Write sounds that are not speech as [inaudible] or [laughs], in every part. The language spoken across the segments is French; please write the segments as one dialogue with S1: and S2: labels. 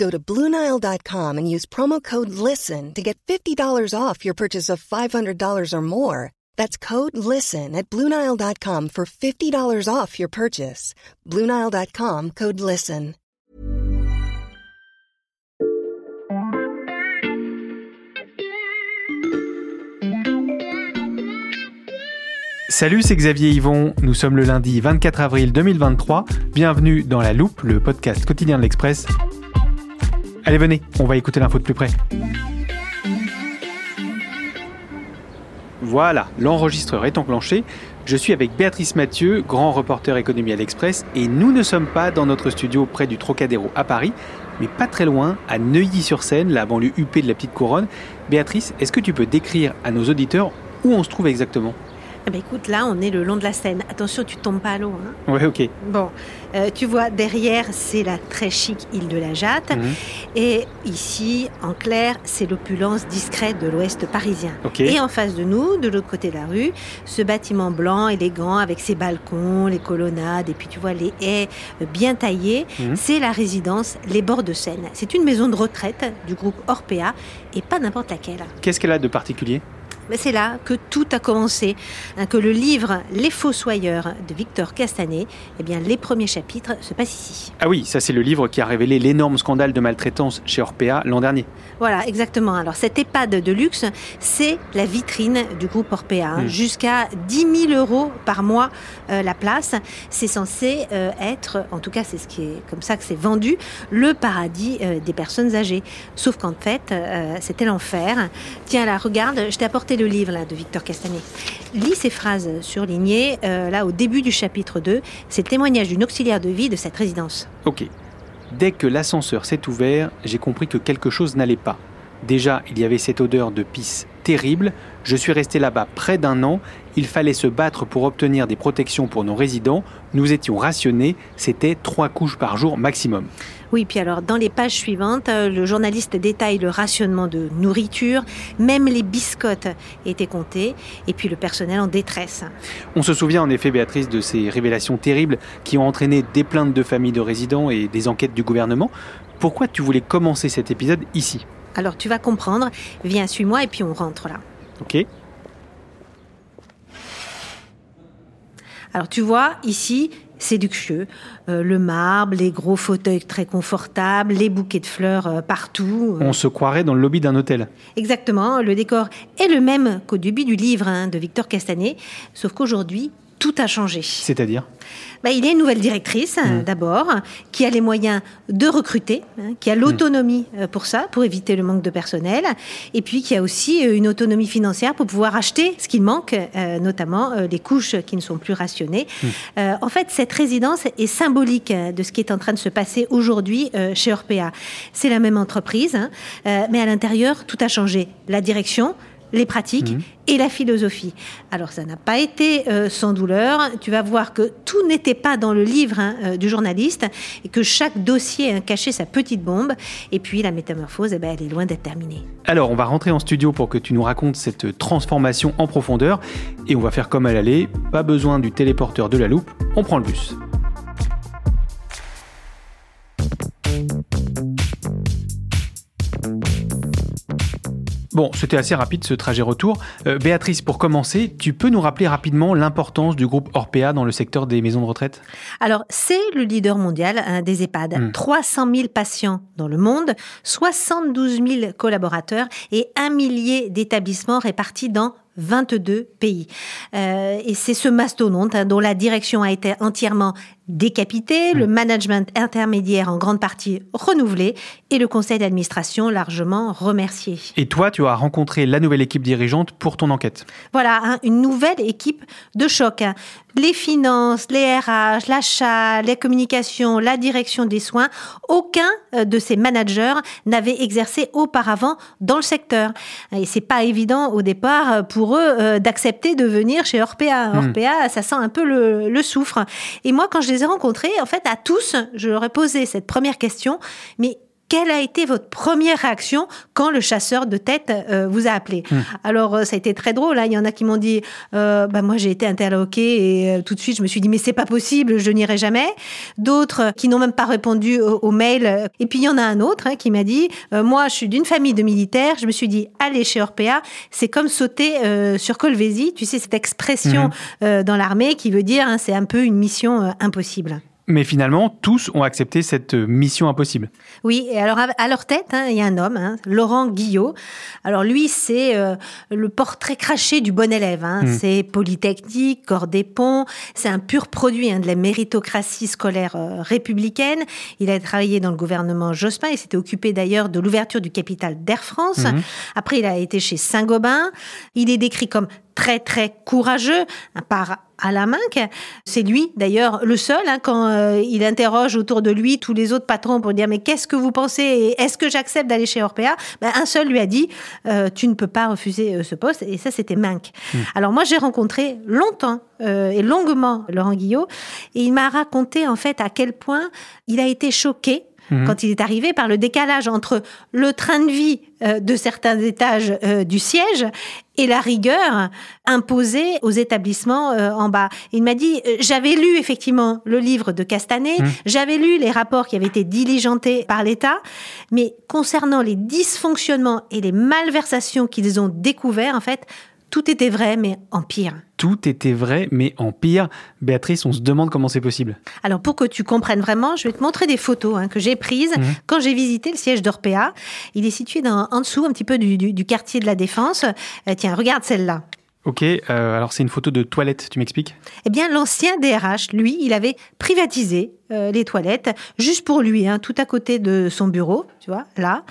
S1: Go to Bluenile.com and use promo code LISTEN to get $50 off your purchase of $500 or more. That's code LISTEN at Bluenile.com for $50 off your purchase. Bluenile.com code LISTEN.
S2: Salut, c'est Xavier Yvon. Nous sommes le lundi 24 avril 2023. Bienvenue dans La Loupe, le podcast quotidien de l'Express. Allez, venez, on va écouter l'info de plus près. Voilà, l'enregistreur est enclenché. Je suis avec Béatrice Mathieu, grand reporter économie à l'Express, et nous ne sommes pas dans notre studio près du Trocadéro à Paris, mais pas très loin, à Neuilly-sur-Seine, la banlieue huppée de la Petite Couronne. Béatrice, est-ce que tu peux décrire à nos auditeurs où on se trouve exactement?
S3: Eh ben, écoute, là, on est le long de la Seine. Attention, tu tombes pas à l'eau. Hein.
S2: Ouais, ok.
S3: Bon, euh, tu vois, derrière, c'est la très chic île de la Jatte.
S2: Mhm.
S3: Et ici, en clair, c'est l'opulence discrète de l'ouest parisien.
S2: Ok.
S3: Et en face de nous, de l'autre côté de la rue, ce bâtiment blanc, élégant, avec ses balcons, les colonnades, et puis tu vois les haies euh, bien taillées,
S2: Mhm.
S3: c'est la résidence Les Bords de Seine. C'est une maison de retraite du groupe Orpea, et pas n'importe laquelle.
S2: Qu'est-ce qu'elle a de particulier?
S3: Mais c'est là que tout a commencé, hein, que le livre Les Fossoyeurs de Victor Castanet, eh bien, les premiers chapitres se passent ici.
S2: Ah oui, ça c'est le livre qui a révélé l'énorme scandale de maltraitance chez Orpea l'an dernier.
S3: Voilà, exactement. Alors, cette EHPAD de luxe, c'est la vitrine du groupe Orpea. hein.
S2: Mm.
S3: Jusqu'à 10 000 euros par mois euh, la place. C'est censé euh, être, en tout cas, c'est ce qui est comme ça que c'est vendu, le paradis euh, des personnes âgées. Sauf qu'en fait, c'était l'enfer. Tiens, là, regarde, je t'ai apporté le livre là, de Victor Castanet. Lis ces phrases surlignées, euh, là, au début du chapitre 2. C'est le témoignage d'une auxiliaire de vie de cette résidence.
S2: Ok. Dès que l'ascenseur s'est ouvert, j'ai compris que quelque chose n'allait pas. Déjà, il y avait cette odeur de pisse terrible. Je suis resté là-bas près d'un an. Il fallait se battre pour obtenir des protections pour nos résidents. Nous étions rationnés. C'était trois couches par jour maximum.
S3: Oui, puis alors dans les pages suivantes, euh, le journaliste détaille le rationnement de nourriture, même les biscottes étaient comptées, et puis le personnel en détresse.
S2: On se souvient en effet, Béatrice, de ces révélations terribles qui ont entraîné des plaintes de familles de résidents et des enquêtes du gouvernement. Pourquoi tu voulais commencer cet épisode ici?
S3: Alors tu vas comprendre, viens, suis-moi, et puis on rentre là.
S2: Ok
S3: Alors tu vois, ici, c'est luxueux. Euh, le marbre, les gros fauteuils très confortables, les bouquets de fleurs euh, partout. Euh,
S2: On se croirait dans le lobby d'un hôtel.
S3: Exactement, le décor est le même qu'au début du livre hein, de Victor Castanet, sauf qu'aujourd'hui, tout a changé.
S2: C'est-à-dire
S3: Bah, il y a une nouvelle directrice, hein, d'abord, qui a les moyens de recruter, hein, qui a l'autonomie euh, pour ça, pour éviter le manque de personnel, et puis qui a aussi euh, une autonomie financière pour pouvoir acheter ce qu'il manque, euh, notamment euh, les couches qui ne sont plus rationnées. Euh, en fait, cette résidence est symbolique euh, de ce qui est en train de se passer aujourd'hui euh, chez Orpea. C'est la même entreprise, hein, euh, mais à l'intérieur, tout a changé. La direction, les pratiques et la philosophie. Alors ça n'a pas été euh, sans douleur. Tu vas voir que tout n'était pas dans le livre hein, euh, du journaliste et que chaque dossier hein, cachait sa petite bombe. Et puis la métamorphose, eh ben, elle est loin d'être terminée.
S2: Alors, on va rentrer en studio pour que tu nous racontes cette transformation en profondeur. Et on va faire comme à l'aller, pas besoin du téléporteur de la loupe, on prend le bus. Bon, c'était assez rapide ce trajet retour. Euh, Béatrice, pour commencer, tu peux nous rappeler rapidement l'importance du groupe Orpea dans le secteur des maisons de retraite?
S3: Alors, c'est le leader mondial hein, des EHPAD.
S2: Mm.
S3: 300 000 patients dans le monde, 72 000 collaborateurs et un millier d'établissements répartis dans 22 pays. Euh, et c'est ce mastodonte hein, dont la direction a été entièrement décapité, le management intermédiaire en grande partie renouvelé et le conseil d'administration largement remercié.
S2: Et toi, tu as rencontré la nouvelle équipe dirigeante pour ton enquête.
S3: Voilà, hein, une nouvelle équipe de choc. Hein. Les finances, les RH, l'achat, les communications, la direction des soins, aucun euh, de ces managers n'avait exercé auparavant dans le secteur. Et c'est pas évident au départ euh, pour eux euh, d'accepter de venir chez Orpea. Hmm. Orpea, ça sent un peu le, le soufre. Et moi, quand je les rencontrés, en fait, à tous, je leur ai posé cette première question, mais quelle a été votre première réaction quand le chasseur de tête euh, vous a appelé? Hmm. Alors, euh, ça a été très drôle. Hein. Il y en a qui m'ont dit, euh, bah, moi j'ai été interloqué et tout de suite je me suis dit, mais c'est pas possible, je n'irai jamais. D'autres qui n'ont même pas répondu au, mail. Et puis il y en a un autre hein, qui m'a dit, moi je suis d'une famille de militaires, je me suis dit, allez chez Orpea, c'est comme sauter sur Colvézi. Tu sais, cette expression hmm. dans l'armée qui veut dire, hein, c'est un peu une mission impossible.
S2: Mais finalement, tous ont accepté cette mission impossible.
S3: Oui, et alors à leur tête, hein, il y a un homme, hein, Laurent Guillot. Alors lui, c'est euh, le portrait craché du bon élève. Hein. Hmm. C'est polytechnique, corps des ponts. C'est un pur produit de la méritocratie scolaire euh, républicaine. Il a travaillé dans le gouvernement Jospin. Il s'était occupé d'ailleurs de l'ouverture du capital d'Air France. Hmm. Après, il a été chez Saint-Gobain. Il est décrit comme très très courageux par Alain Minck. C'est lui d'ailleurs le seul hein, quand euh, il interroge autour de lui tous les autres patrons pour dire mais qu'est-ce que vous pensez et est-ce que j'accepte d'aller chez Orpea? Ben, Un seul lui a dit euh, tu ne peux pas refuser euh, ce poste et ça c'était Minck. Hmm. Alors moi j'ai rencontré longtemps et longuement Laurent Guillot et il m'a raconté en fait à quel point il a été choqué Mhm. quand il est arrivé par le décalage entre le train de vie de certains étages du siège et la rigueur imposée aux établissements euh, en bas. Il m'a dit, j'avais lu effectivement le livre de Castanet, mhm. j'avais lu les rapports qui avaient été diligentés par l'État, mais concernant les dysfonctionnements et les malversations qu'ils ont découverts, en fait, tout était vrai, mais en pire.
S2: Tout était vrai, mais en pire. Béatrice, on se demande comment c'est possible.
S3: Alors, pour que tu comprennes vraiment, je vais te montrer des photos hein, que j'ai prises mhm. quand j'ai visité le siège d'Orpea. Il est situé dans, en dessous, un petit peu du, quartier de la Défense. Euh, tiens, regarde celle-là.
S2: Ok, euh, alors c'est une photo de toilette, tu m'expliques?
S3: Eh bien, l'ancien DRH, lui, il avait privatisé euh, les toilettes, juste pour lui, hein, tout à côté de son bureau, tu vois, là.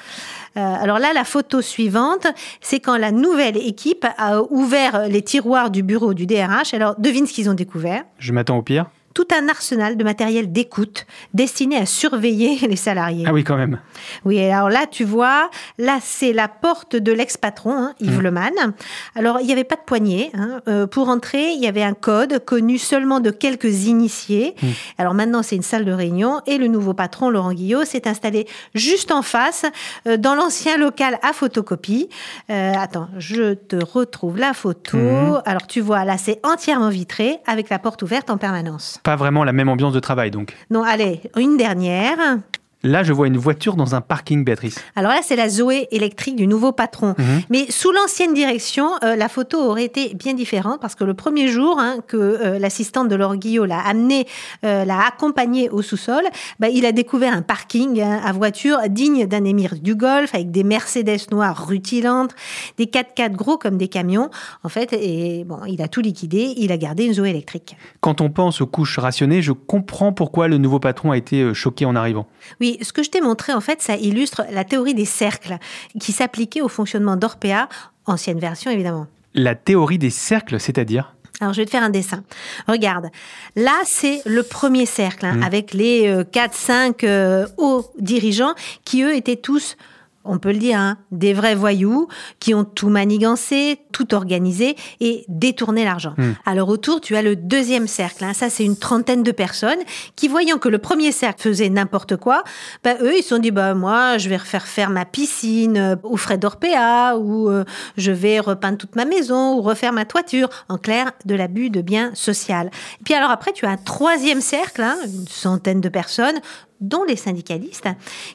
S3: Euh, alors là, la photo suivante, c'est quand la nouvelle équipe a ouvert les tiroirs du bureau du DRH. Alors, devine ce qu'ils ont découvert?
S2: Je m'attends au pire
S3: tout un arsenal de matériel d'écoute destiné à surveiller [laughs] les salariés.
S2: Ah oui, quand même.
S3: Oui, alors là, tu vois, là, c'est la porte de l'ex-patron, hein, Yves mmh. Leman. Alors, il n'y avait pas de poignée. Hein. Euh, pour entrer, il y avait un code connu seulement de quelques initiés. Mmh. Alors maintenant, c'est une salle de réunion et le nouveau patron, Laurent Guillot, s'est installé juste en face, euh, dans l'ancien local à photocopie. Euh, attends, je te retrouve la photo. Mmh. Alors, tu vois, là, c'est entièrement vitré avec la porte ouverte en permanence
S2: pas vraiment la même ambiance de travail donc.
S3: Non, allez, une dernière.
S2: Là, je vois une voiture dans un parking, Béatrice.
S3: Alors là, c'est la Zoé électrique du nouveau patron. Mhm. Mais sous l'ancienne direction, euh, la photo aurait été bien différente parce que le premier jour hein, que euh, l'assistante de Laure Guillot l'a amené, euh, l'a accompagné au sous-sol, bah, il a découvert un parking hein, à voiture digne d'un émir du Golfe avec des Mercedes noires rutilantes, des 4x4 gros comme des camions. En fait, et bon, il a tout liquidé, il a gardé une Zoé électrique.
S2: Quand on pense aux couches rationnées, je comprends pourquoi le nouveau patron a été choqué en arrivant.
S3: Oui, ce que je t'ai montré, en fait, ça illustre la théorie des cercles qui s'appliquait au fonctionnement d'Orpea, ancienne version évidemment.
S2: La théorie des cercles, c'est-à-dire?
S3: Alors, je vais te faire un dessin. Regarde. Là, c'est le premier cercle, hein, mmh. avec les 4-5 euh, euh, hauts dirigeants qui, eux, étaient tous on peut le dire, hein, des vrais voyous qui ont tout manigancé, tout organisé et détourné l'argent. Hmm. Alors autour, tu as le deuxième cercle. Hein. ça, c'est une trentaine de personnes qui, voyant que le premier cercle faisait n'importe quoi, bah, eux, ils se sont dit, bah, moi, je vais refaire faire ma piscine euh, au frais d'Orpea ou euh, je vais repeindre toute ma maison ou refaire ma toiture. En clair, de l'abus de biens social. Et puis alors après, tu as un troisième cercle, hein, une centaine de personnes dont les syndicalistes,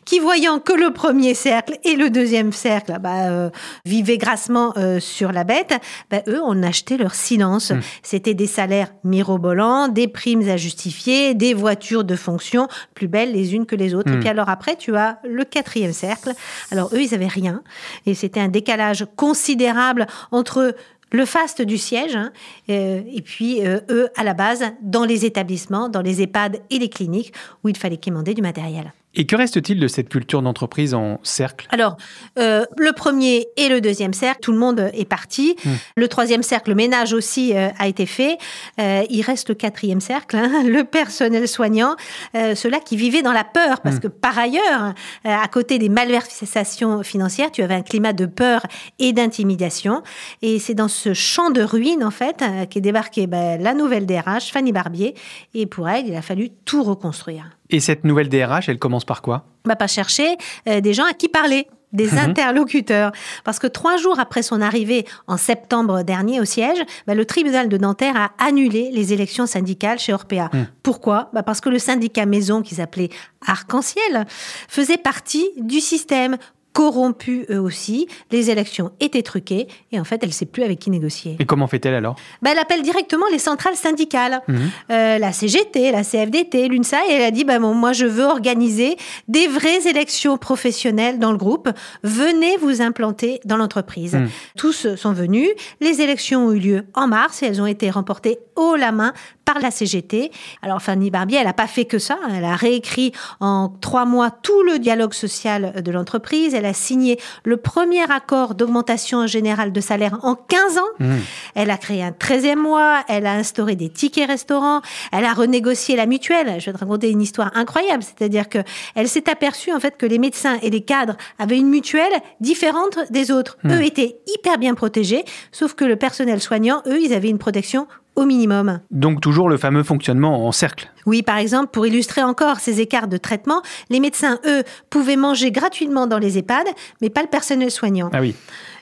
S3: qui voyant que le premier cercle et le deuxième cercle bah, euh, vivaient grassement euh, sur la bête, bah, eux ont acheté leur silence. Hmm. C'était des salaires mirobolants, des primes à justifier, des voitures de fonction plus belles les unes que les autres. Et hmm. puis alors après, tu as le quatrième cercle. Alors eux, ils avaient rien. Et c'était un décalage considérable entre le faste du siège, hein, euh, et puis euh, eux, à la base, dans les établissements, dans les EHPAD et les cliniques, où il fallait quémander du matériel.
S2: Et que reste-t-il de cette culture d'entreprise en cercle?
S3: Alors, euh, le premier et le deuxième cercle, tout le monde est parti.
S2: Hmm.
S3: Le troisième cercle, le ménage aussi euh, a été fait. Euh, il reste le quatrième cercle, hein, [laughs] le personnel soignant, ceux-là qui vivaient dans la peur, parce
S2: Hmm.
S3: que par ailleurs, à côté des malversations financières, tu avais un climat de peur et d'intimidation. Et c'est dans ce champ de ruines, en fait, qu'est débarquée ben, la nouvelle DRH, Fanny Barbier. Et pour elle, il a fallu tout reconstruire
S2: Et cette nouvelle DRH, elle commence par quoi?
S3: Va pas chercher euh, des gens à qui parler des
S2: Mhm.
S3: interlocuteurs. Parce que trois jours après son arrivée en septembre dernier au siège, bah, le tribunal de Nanterre a annulé les élections syndicales chez Orpea.
S2: Mhm.
S3: Pourquoi? Bah, Parce que le syndicat maison, qu'ils appelaient Arc-en-Ciel, faisait partie du système corrompu eux aussi, les élections étaient truquées et en fait elle sait plus avec qui négocier.
S2: Et comment fait-elle alors?
S3: Bah, elle appelle directement les centrales syndicales,
S2: Mhm.
S3: Euh, la CGT, la CFDT, l'UNSA, et elle a dit bah, bon, moi je veux organiser des vraies élections professionnelles dans le groupe. Venez vous implanter dans l'entreprise.
S2: Mhm.
S3: Tous sont venus. Les élections ont eu lieu en mars et elles ont été remportées haut la main par la CGT. Alors Fanny Barbier, elle n'a pas fait que ça. Elle a réécrit en trois mois tout le dialogue social de l'entreprise. Elle a signé le premier accord d'augmentation générale de salaire en 15 ans.
S2: Mmh.
S3: Elle a créé un 13e mois, elle a instauré des tickets restaurants, elle a renégocié la mutuelle. Je vais te raconter une histoire incroyable, c'est-à-dire que elle s'est aperçue en fait que les médecins et les cadres avaient une mutuelle différente des autres.
S2: Hmm.
S3: Eux étaient hyper bien protégés, sauf que le personnel soignant, eux, ils avaient une protection au minimum.
S2: Donc toujours le fameux fonctionnement en cercle.
S3: Oui, par exemple, pour illustrer encore ces écarts de traitement, les médecins, eux, pouvaient manger gratuitement dans les EHPAD, mais pas le personnel soignant.
S2: Ah oui.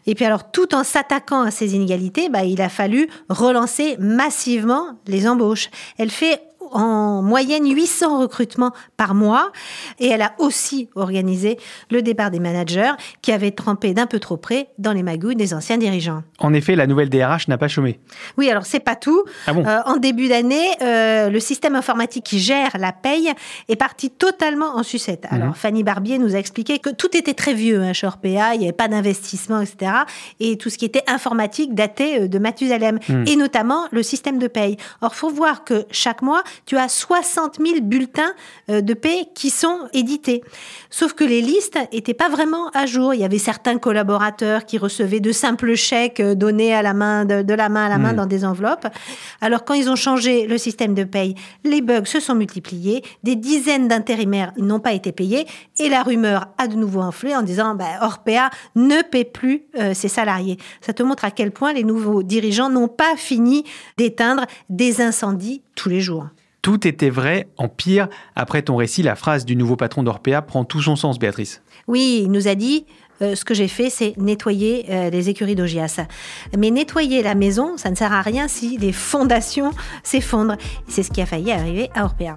S3: Et puis alors, tout en s'attaquant à ces inégalités, bah, il a fallu relancer massivement les embauches. Elle fait en moyenne 800 recrutements par mois et elle a aussi organisé le départ des managers qui avaient trempé d'un peu trop près dans les magouilles des anciens dirigeants.
S2: En effet, la nouvelle DRH n'a pas chômé.
S3: Oui, alors c'est pas tout.
S2: Ah bon
S3: Euh, en début d'année, euh, le système informatique qui gère la paye est parti totalement en sucette. Alors
S2: Mhm.
S3: Fanny Barbier nous a expliqué que tout était très vieux hein, chez Orpea, il n'y avait pas d'investissement, etc. Et tout ce qui était informatique datait euh, de Mathusalem,
S2: Mhm.
S3: et notamment le système de paye. Or, faut voir que chaque mois, tu as 60 000 bulletins euh, de paye qui sont édités. Sauf que les listes étaient pas vraiment à jour. Il y avait certains collaborateurs qui recevaient de simples chèques euh, donnés à la main, de, de la main à la main
S2: Mhm.
S3: dans des enveloppes. Alors, quand ils ont changé le système de paye, les bugs se sont multipliés. Des dizaines d'intérimaires n'ont pas été payés. Et la rumeur a de nouveau enflé en disant, bah, Orpea ne paie plus euh, ses salariés. Ça te montre à quel point les nouveaux dirigeants n'ont pas fini d'éteindre des incendies tous les jours.
S2: Tout était vrai en pire. Après ton récit, la phrase du nouveau patron d'Orpea prend tout son sens, Béatrice.
S3: Oui, il nous a dit euh, ce que j'ai fait, c'est nettoyer euh, les écuries d'Ogias. Mais nettoyer la maison, ça ne sert à rien si les fondations s'effondrent. C'est ce qui a failli arriver à Orpea.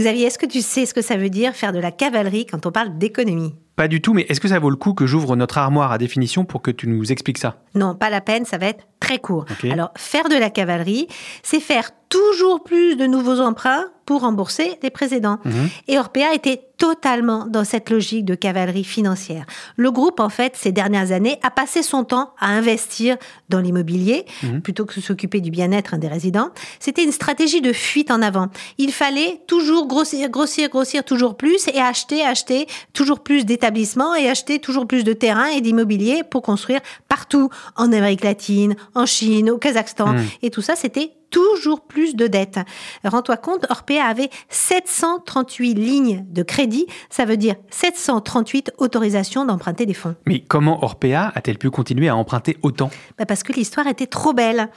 S3: Xavier, est-ce que tu sais ce que ça veut dire faire de la cavalerie quand on parle d'économie?
S2: Pas du tout, mais est-ce que ça vaut le coup que j'ouvre notre armoire à définition pour que tu nous expliques ça?
S3: Non, pas la peine, ça va être très court. Alors, faire de la cavalerie, c'est faire toujours plus de nouveaux emprunts pour rembourser les précédents.
S2: Mhm.
S3: Et Orpea était totalement dans cette logique de cavalerie financière. Le groupe, en fait, ces dernières années, a passé son temps à investir dans l'immobilier
S2: Mhm.
S3: plutôt que de s'occuper du bien-être des résidents. C'était une stratégie de fuite en avant. Il fallait toujours grossir, grossir, grossir toujours plus et acheter, acheter toujours plus d'établissements et acheter toujours plus de terrains et d'immobilier pour construire partout en Amérique latine, en Chine, au Kazakhstan.
S2: Mhm.
S3: Et tout ça, c'était toujours plus de dettes. Rends-toi compte, Orpea avait 738 lignes de crédit, ça veut dire 738 autorisations d'emprunter des fonds.
S2: Mais comment Orpea a-t-elle pu continuer à emprunter autant?
S3: Bah Parce que l'histoire était trop belle.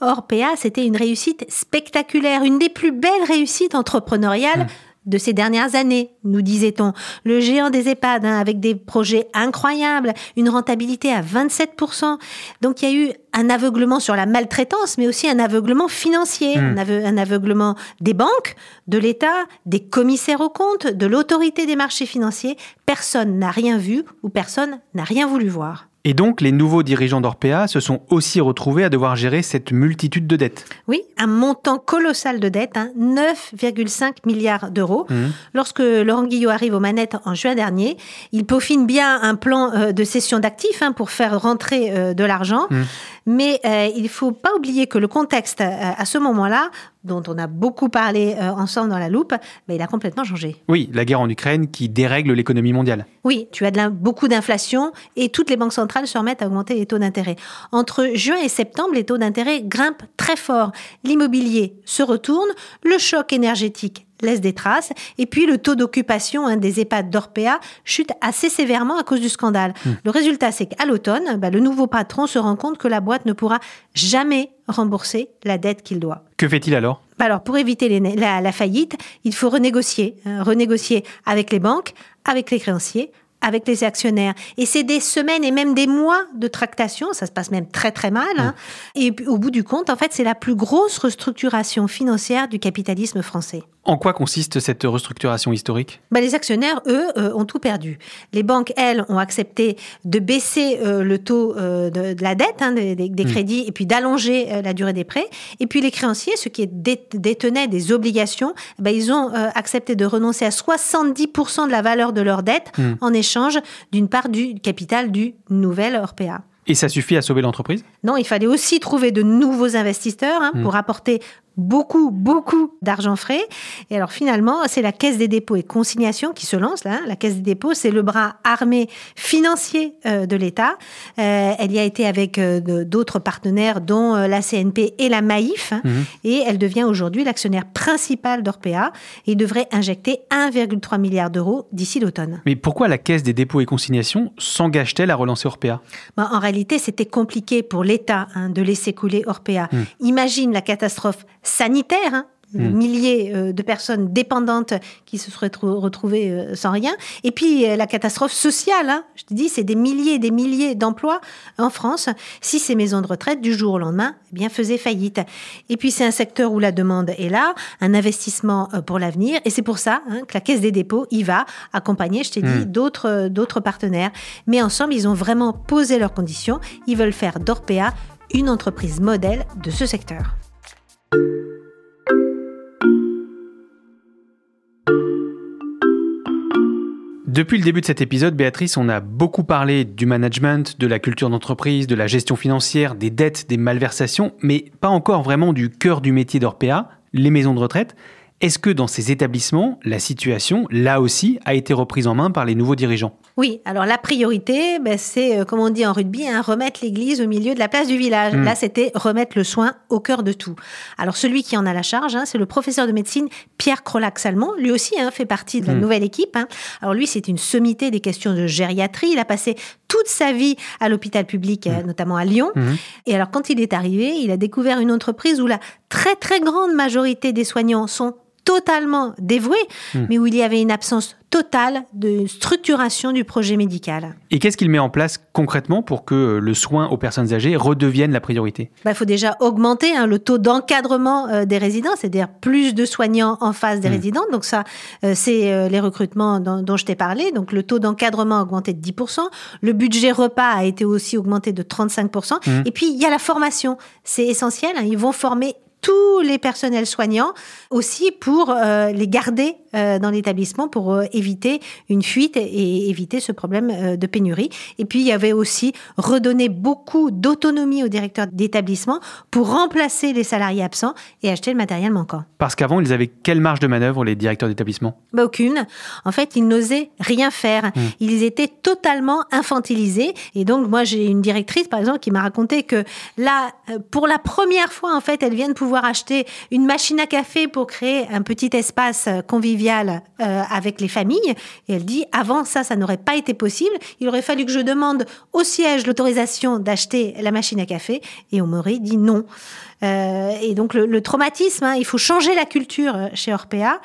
S3: Orpea, c'était une réussite spectaculaire, une des plus belles réussites entrepreneuriales. Mmh de ces dernières années, nous disait-on. Le géant des EHPAD, hein, avec des projets incroyables, une rentabilité à 27%. Donc il y a eu un aveuglement sur la maltraitance, mais aussi un aveuglement financier, hmm. un aveuglement des banques, de l'État, des commissaires aux comptes, de l'autorité des marchés financiers. Personne n'a rien vu ou personne n'a rien voulu voir.
S2: Et donc, les nouveaux dirigeants d'Orpea se sont aussi retrouvés à devoir gérer cette multitude de dettes.
S3: Oui, un montant colossal de dettes, 9,5 hein, milliards d'euros. Mmh. Lorsque Laurent Guillot arrive aux manettes en juin dernier, il peaufine bien un plan euh, de cession d'actifs hein, pour faire rentrer euh, de l'argent. Mmh. Mais euh, il ne faut pas oublier que le contexte à ce moment-là dont on a beaucoup parlé euh, ensemble dans la loupe, bah, il a complètement changé.
S2: Oui, la guerre en Ukraine qui dérègle l'économie mondiale.
S3: Oui, tu as de beaucoup d'inflation et toutes les banques centrales se remettent à augmenter les taux d'intérêt. Entre juin et septembre, les taux d'intérêt grimpent très fort. L'immobilier se retourne, le choc énergétique laisse des traces. Et puis le taux d'occupation hein, des EHPAD d'Orpea chute assez sévèrement à cause du scandale. Hmm. Le résultat, c'est qu'à l'automne, bah, le nouveau patron se rend compte que la boîte ne pourra jamais rembourser la dette qu'il doit.
S2: Que fait-il alors?
S3: Bah, alors, pour éviter la, faillite, il faut renégocier, hein, renégocier avec les banques, avec les créanciers, avec les actionnaires. Et c'est des semaines et même des mois de tractation, ça se passe même très très mal. Hein. Et au bout du compte, en fait, c'est la plus grosse restructuration financière du capitalisme français.
S2: En quoi consiste cette restructuration historique?
S3: Bah, Les actionnaires, eux, euh, ont tout perdu. Les banques, elles, ont accepté de baisser euh, le taux euh, de, la dette, hein, des, hmm. crédits, et puis d'allonger la durée des prêts. Et puis les créanciers, ceux qui détenaient des obligations, bah, ils ont accepté de renoncer à 70% de la valeur de leur dette hmm. en échange d'une part du capital du nouvel Orpea.
S2: Et ça suffit à sauver l'entreprise?
S3: Non, il fallait aussi trouver de nouveaux investisseurs hein, hmm. pour apporter beaucoup, beaucoup d'argent frais. Et alors finalement, c'est la Caisse des dépôts et consignations qui se lance là. La Caisse des dépôts, c'est le bras armé financier euh, de l'État. Euh, elle y a été avec euh, d'autres partenaires, dont la CNP et la. Hein. Mhm. Et elle devient aujourd'hui l'actionnaire principal d'Orpea et devrait injecter 1,3 milliard d'euros d'ici l'automne.
S2: Mais pourquoi la Caisse des dépôts et consignations s'engage-t-elle à relancer Orpea?
S3: Ben, En réalité, c'était compliqué pour l'État hein, de laisser couler Orpea. Hmm. Imagine la catastrophe sanitaire, hein, hmm. milliers euh, de personnes dépendantes qui se seraient retrouvées euh, sans rien. Et puis euh, la catastrophe sociale, hein. je te dis, c'est des milliers et des milliers d'emplois en France. Si ces maisons de retraite, du jour au lendemain, eh bien faisaient faillite. Et puis c'est un secteur où la demande est là, un investissement pour l'avenir. Et c'est pour ça hein, que la Caisse des dépôts y va accompagner, je t'ai dit, hmm. d'autres d'autres partenaires. Mais ensemble, ils ont vraiment posé leurs conditions. Ils veulent faire d'Orpea une entreprise modèle de ce secteur.
S2: Depuis le début de cet épisode, Béatrice, on a beaucoup parlé du management, de la culture d'entreprise, de la gestion financière, des dettes, des malversations, mais pas encore vraiment du cœur du métier d'Orpea, les maisons de retraite. Est-ce que dans ces établissements, la situation, là aussi, a été reprise en main par les nouveaux dirigeants?
S3: Oui, alors la priorité, ben, c'est, euh, comme on dit en rugby, hein, remettre l'église au milieu de la place du village. Hmm. Là, c'était remettre le soin au cœur de tout. Alors celui qui en a la charge, hein, c'est le professeur de médecine Pierre Crolac-Salmon. Lui aussi hein, fait partie de la hmm. nouvelle équipe. Alors lui, c'est une sommité des questions de gériatrie. Il a passé toute sa vie à l'hôpital public, euh, hmm. notamment à Lyon. Et alors quand il est arrivé, il a découvert une entreprise où la très très grande majorité des soignants sont totalement dévoué, hmm. mais où il y avait une absence totale de structuration du projet médical.
S2: Et qu'est-ce qu'il met en place concrètement pour que le soin aux personnes âgées redevienne la priorité?
S3: Bah, Il faut déjà augmenter hein, le taux d'encadrement euh, des résidents, c'est-à-dire plus de soignants en face des hmm. résidents. Donc ça, euh, c'est euh, les recrutements dont, je t'ai parlé. Donc le taux d'encadrement a augmenté de 10%. Le budget repas a été aussi augmenté de 35%. Hmm. Et puis il y a la formation. C'est essentiel. Hein. ils vont former tous les personnels soignants aussi pour euh, les garder euh, dans l'établissement pour euh, éviter une fuite et éviter ce problème de pénurie. Et puis il y avait aussi redonner beaucoup d'autonomie aux directeurs d'établissement pour remplacer les salariés absents et acheter le matériel manquant.
S2: Parce qu'avant, ils avaient quelle marge de manœuvre les directeurs d'établissement?
S3: Bah, Aucune. En fait, ils n'osaient rien faire. Hmm. Ils étaient totalement infantilisés. Et donc moi j'ai une directrice par exemple qui m'a raconté que là, pour la première fois en fait, elle vient de pouvoir pouvoir acheter une machine à café pour créer un petit espace convivial euh, avec les familles. Et elle dit, avant ça, ça n'aurait pas été possible. Il aurait fallu que je demande au siège l'autorisation d'acheter la machine à café. Et on m'aurait dit non. Euh, et donc le, traumatisme, hein, il faut changer la culture euh, chez Orpea.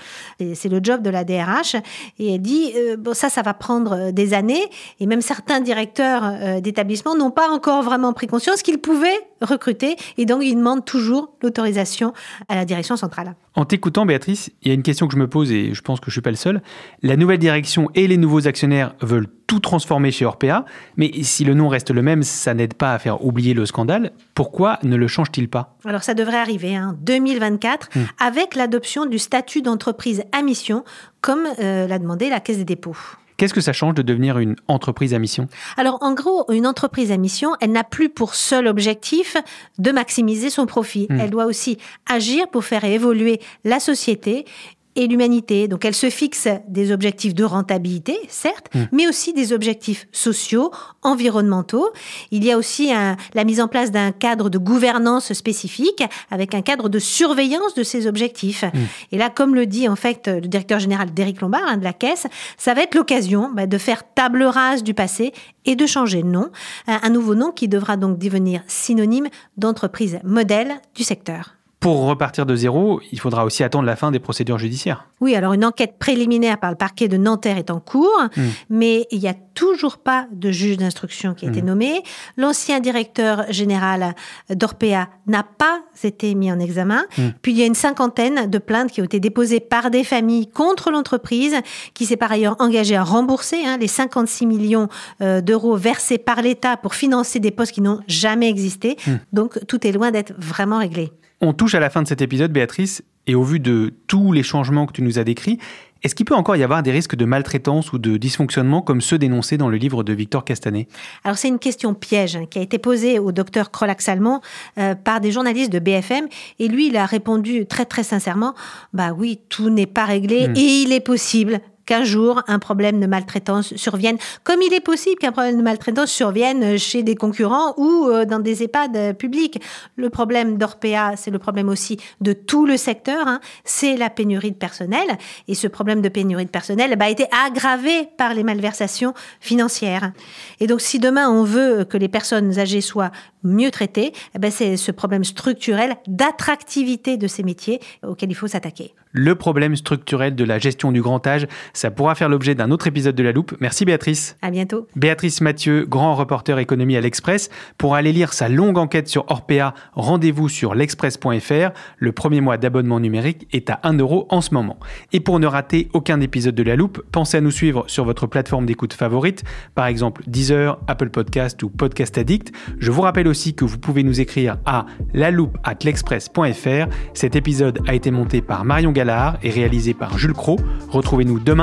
S3: C'est le job de la DRH. Et elle dit, euh, bon, ça, ça va prendre des années. Et même certains directeurs d'établissements n'ont pas encore vraiment pris conscience qu'ils pouvaient recruter. Et donc, ils demandent toujours l'autorisation à la direction centrale.
S2: En t'écoutant, Béatrice, il y a une question que je me pose et je pense que je suis pas le seul. La nouvelle direction et les nouveaux actionnaires veulent tout transformer chez Orpea, mais si le nom reste le même, ça n'aide pas à faire oublier le scandale. Pourquoi ne le change-t-il pas?
S3: Alors ça devrait arriver en hein, 2024 hmm. avec l'adoption du statut d'entreprise à mission, comme euh, l'a demandé la Caisse des dépôts.
S2: Qu'est-ce que ça change de devenir une entreprise à mission?
S3: Alors en gros, une entreprise à mission, elle n'a plus pour seul objectif de maximiser son profit. Hmm. Elle doit aussi agir pour faire évoluer la société et l'humanité. Donc elle se fixe des objectifs de rentabilité, certes, hmm. mais aussi des objectifs sociaux, environnementaux. Il y a aussi la mise en place d'un cadre de gouvernance spécifique avec un cadre de surveillance de ces objectifs. Hmm. Et là, comme le dit en fait le directeur général d'Éric Lombard hein, de la Caisse, ça va être l'occasion bah, de faire table rase du passé et de changer de nom, un nouveau nom qui devra donc devenir synonyme d'entreprise modèle du secteur.
S2: Pour repartir de zéro, il faudra aussi attendre la fin des procédures judiciaires.
S3: Oui, alors une enquête préliminaire par le parquet de Nanterre est en cours, hmm. mais il n'y a toujours pas de juge d'instruction qui a été hmm. nommé. L'ancien directeur général d'Orpea n'a pas été mis en examen. Hmm. Puis il y a une cinquantaine de plaintes qui ont été déposées par des familles contre l'entreprise, qui s'est par ailleurs engagée à rembourser hein, les 56 millions euh, d'euros versés par l'État pour financer des postes qui n'ont jamais existé. Donc tout est loin d'être vraiment réglé.
S2: On touche à la fin de cet épisode, Béatrice, et au vu de tous les changements que tu nous as décrits, est-ce qu'il peut encore y avoir des risques de maltraitance ou de dysfonctionnement comme ceux dénoncés dans le livre de Victor Castanet?
S3: Alors c'est une question piège hein, qui a été posée au docteur Krolax-Salmon euh, par des journalistes de BFM et lui il a répondu très très sincèrement bah oui tout n'est pas réglé hmm. et il est possible qu'un jour un problème de maltraitance survienne, comme il est possible qu'un problème de maltraitance survienne chez des concurrents ou euh, dans des EHPAD publics. Le problème d'Orpea, c'est le problème aussi de tout le secteur, hein. c'est la pénurie de personnel. Et ce problème de pénurie de personnel bah, a été aggravé par les malversations financières. Et donc si demain on veut que les personnes âgées soient mieux traitées, eh ben, c'est ce problème structurel d'attractivité de ces métiers auquel il faut s'attaquer
S2: le problème structurel de la gestion du grand âge. Ça pourra faire l'objet d'un autre épisode de La Loupe. Merci Béatrice.
S3: À bientôt.
S2: Béatrice Mathieu, grand reporter économie à l'Express. Pour aller lire sa longue enquête sur Orpea, rendez-vous sur l'express.fr. Le premier mois d'abonnement numérique est à 1 euro en ce moment. Et pour ne rater aucun épisode de La Loupe, pensez à nous suivre sur votre plateforme d'écoute favorite, par exemple Deezer, Apple Podcast ou Podcast Addict. Je vous rappelle aussi que vous pouvez nous écrire à la at l'express.fr. Cet épisode a été monté par Marion Gall et réalisé par Jules Cro. Retrouvez-nous demain